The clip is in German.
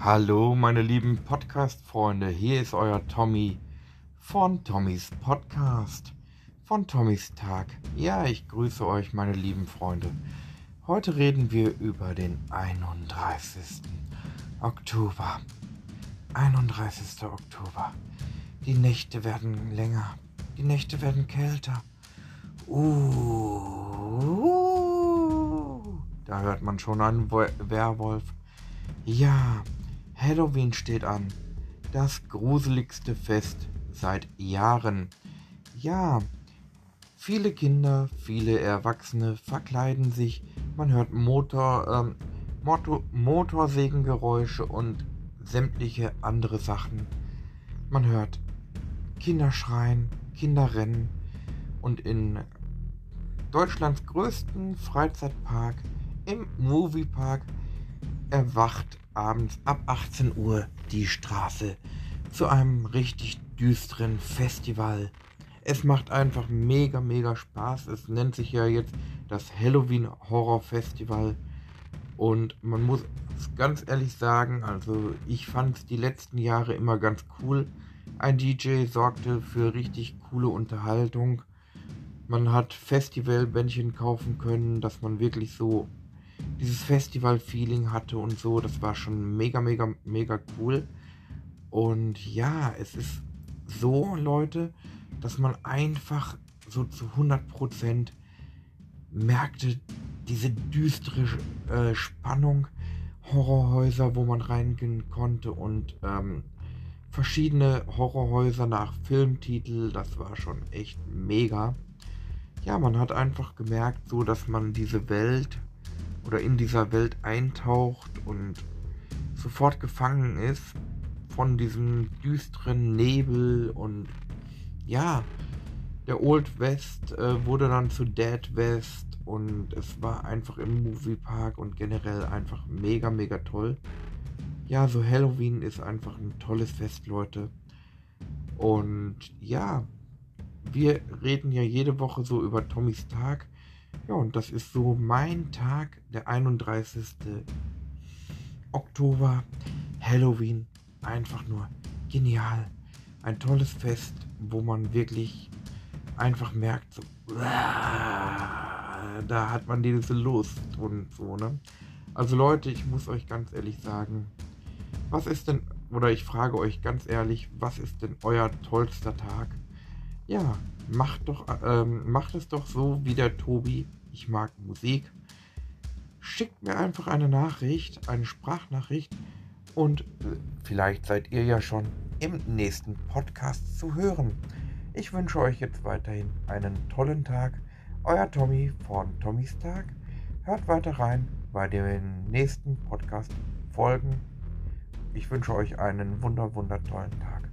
Hallo, meine lieben Podcast-Freunde. Hier ist euer Tommy von Tommys Podcast, von Tommys Tag. Ja, ich grüße euch, meine lieben Freunde. Heute reden wir über den 31. Oktober. 31. Oktober. Die Nächte werden länger. Die Nächte werden kälter. Uh, da hört man schon einen Werwolf. Ja, Halloween steht an. Das gruseligste Fest seit Jahren. Ja, viele Kinder, viele Erwachsene verkleiden sich. Man hört Motor, ähm, Motor, Motorsägengeräusche und sämtliche andere Sachen. Man hört Kinder schreien, Kinder rennen und in Deutschlands größten Freizeitpark, im Moviepark, erwacht abends ab 18 Uhr die Straße zu einem richtig düsteren Festival. Es macht einfach mega, mega Spaß. Es nennt sich ja jetzt das Halloween Horror Festival. Und man muss ganz ehrlich sagen, also ich fand es die letzten Jahre immer ganz cool. Ein DJ sorgte für richtig coole Unterhaltung. Man hat Festivalbändchen kaufen können, dass man wirklich so dieses Festival-Feeling hatte und so. Das war schon mega, mega, mega cool. Und ja, es ist so, Leute, dass man einfach so zu 100% merkte, diese düstere äh, Spannung, Horrorhäuser, wo man reingehen konnte und ähm, verschiedene Horrorhäuser nach Filmtitel, das war schon echt mega. Ja, man hat einfach gemerkt, so dass man diese Welt oder in dieser Welt eintaucht und sofort gefangen ist von diesem düsteren Nebel und ja, der Old West äh, wurde dann zu Dead West und es war einfach im Moviepark und generell einfach mega, mega toll. Ja, so Halloween ist einfach ein tolles Fest, Leute. Und ja, wir reden ja jede Woche so über Tommys Tag. Ja, und das ist so mein Tag, der 31. Oktober, Halloween. Einfach nur genial. Ein tolles Fest, wo man wirklich einfach merkt, so, da hat man diese Lust und so, ne? Also Leute, ich muss euch ganz ehrlich sagen, was ist denn, oder ich frage euch ganz ehrlich, was ist denn euer tollster Tag? Ja, macht doch, ähm, macht es doch so wie der Tobi. Ich mag Musik. Schickt mir einfach eine Nachricht, eine Sprachnachricht und äh, vielleicht seid ihr ja schon im nächsten Podcast zu hören. Ich wünsche euch jetzt weiterhin einen tollen Tag. Euer Tommy von Tommys Tag. Hört weiter rein bei den nächsten Podcast-Folgen. Ich wünsche euch einen wunder, wundertollen Tag.